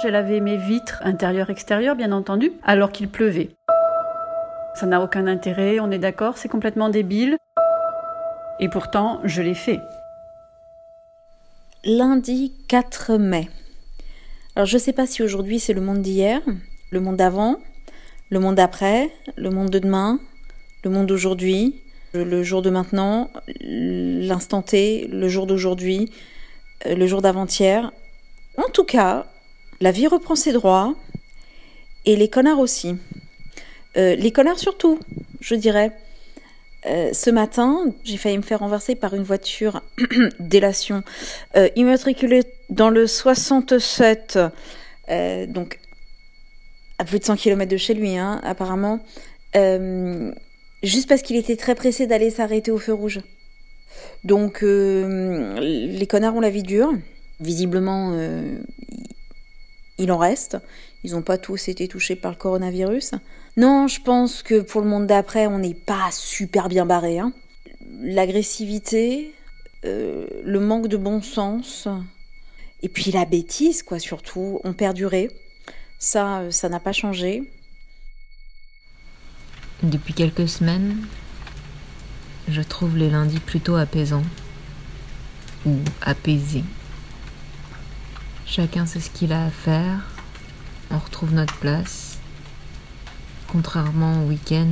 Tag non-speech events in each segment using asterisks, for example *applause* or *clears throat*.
J'ai lavé mes vitres intérieures-extérieures, bien entendu, alors qu'il pleuvait. Ça n'a aucun intérêt, on est d'accord, c'est complètement débile. Et pourtant, je l'ai fait. Lundi 4 mai. Alors je ne sais pas si aujourd'hui c'est le monde d'hier, le monde d'avant, le monde d'après, le monde de demain, le monde d'aujourd'hui, le jour de maintenant, l'instant T, le jour d'aujourd'hui, euh, le jour d'avant-hier. En tout cas, la vie reprend ses droits et les connards aussi. Euh, les connards surtout, je dirais. Euh, ce matin, j'ai failli me faire renverser par une voiture *clears throat* délation immatriculée dans le 67, donc à plus de 100 km de chez lui, hein, apparemment juste parce qu'il était très pressé d'aller s'arrêter au feu rouge. Donc euh, les connards ont la vie dure. Visiblement, euh, il en reste. Ils n'ont pas tous été touchés par le coronavirus. Non, je pense que pour le monde d'après, on n'est pas super bien barré. Hein. L'agressivité, euh, le manque de bon sens, et puis la bêtise, quoi, surtout, ont perduré. Ça, ça n'a pas changé. Depuis quelques semaines, je trouve les lundis plutôt apaisants ou apaisés. Chacun sait ce qu'il a à faire, on retrouve notre place, contrairement au week-end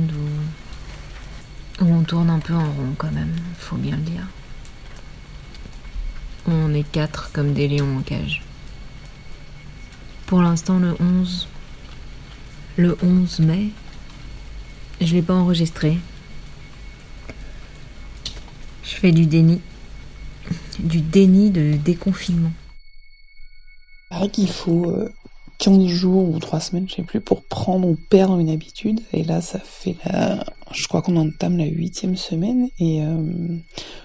où, on tourne un peu en rond quand même, faut bien le dire. On est quatre comme des lions en cage. Pour l'instant, le 11, le 11 mai, je l'ai pas enregistré. Je fais du déni. Du déni de déconfinement. Il qu'il faut 15 euh, jours ou 3 semaines, je sais plus, pour prendre ou perdre une habitude. Et là, ça fait la... Je crois qu'on entame la huitième semaine. Et euh,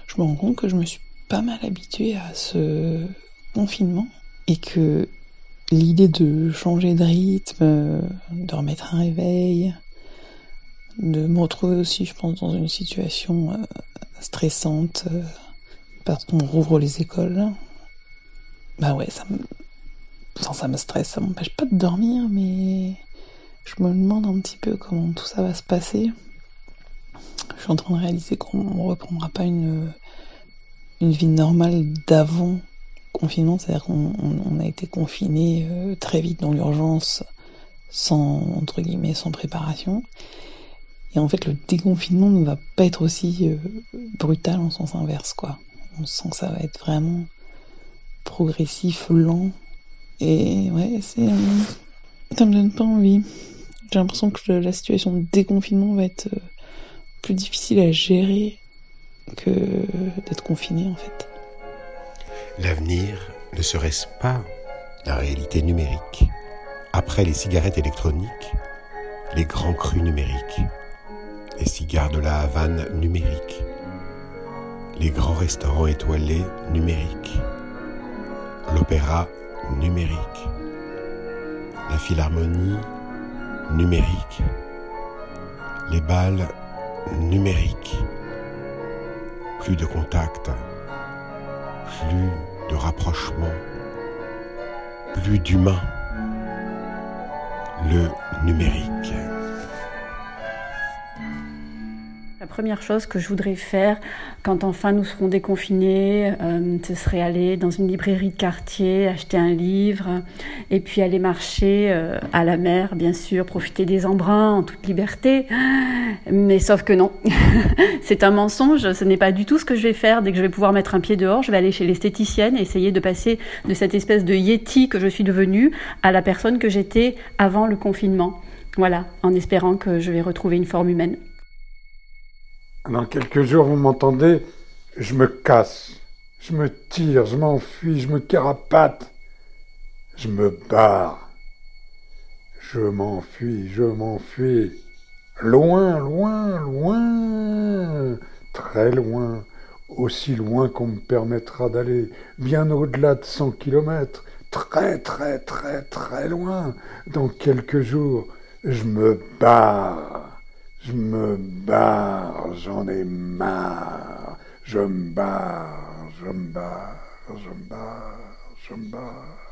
je me rends compte que je me suis pas mal habituée à ce confinement. Et que l'idée de changer de rythme, de remettre un réveil, de me retrouver aussi, je pense, dans une situation euh, stressante parce qu'on rouvre les écoles. Bah ouais, ça me, ça me stresse, ça m'empêche pas de dormir, mais je me demande un petit peu comment tout ça va se passer. Je suis en train de réaliser qu'on ne reprendra pas une, une vie normale d'avant confinement, c'est-à-dire qu'on a été confiné euh, très vite dans l'urgence, sans entre guillemets, sans préparation. Et en fait, le déconfinement ne va pas être aussi euh, brutal en sens inverse, quoi. On sent que ça va être vraiment progressif, lent. Et ouais. Euh, ça me donne pas envie. J'ai l'impression que la situation de déconfinement va être euh, plus difficile à gérer que d'être confiné, en fait. L'avenir ne serait-ce pas la réalité numérique? Après les cigarettes électroniques, les grands crus numériques les cigares de la Havane numériques, les grands restaurants étoilés numériques, l'opéra numérique, la philharmonie numérique, les balles numériques, plus de contact, plus de rapprochement, plus d'humain, le numérique. La première chose que je voudrais faire quand enfin nous serons déconfinés, euh, ce serait aller dans une librairie de quartier, acheter un livre et puis aller marcher euh, à la mer, bien sûr, profiter des embruns en toute liberté. Mais sauf que non, *laughs* c'est un mensonge, ce n'est pas du tout ce que je vais faire dès que je vais pouvoir mettre un pied dehors. Je vais aller chez l'esthéticienne et essayer de passer de cette espèce de yéti que je suis devenue à la personne que j'étais avant le confinement. Voilà, en espérant que je vais retrouver une forme humaine. Dans quelques jours, vous m'entendez, je me casse, je me tire, je m'enfuis, je me carapate, je me barre. Je m'enfuis, je m'enfuis. Loin, loin, loin, très loin, aussi loin qu'on me permettra d'aller, bien au-delà de 100 kilomètres, très, très, très, très loin. Dans quelques jours, je me barre. Je me barre, j'en ai marre. Je me barre, je me barre, je me barre, je me barre.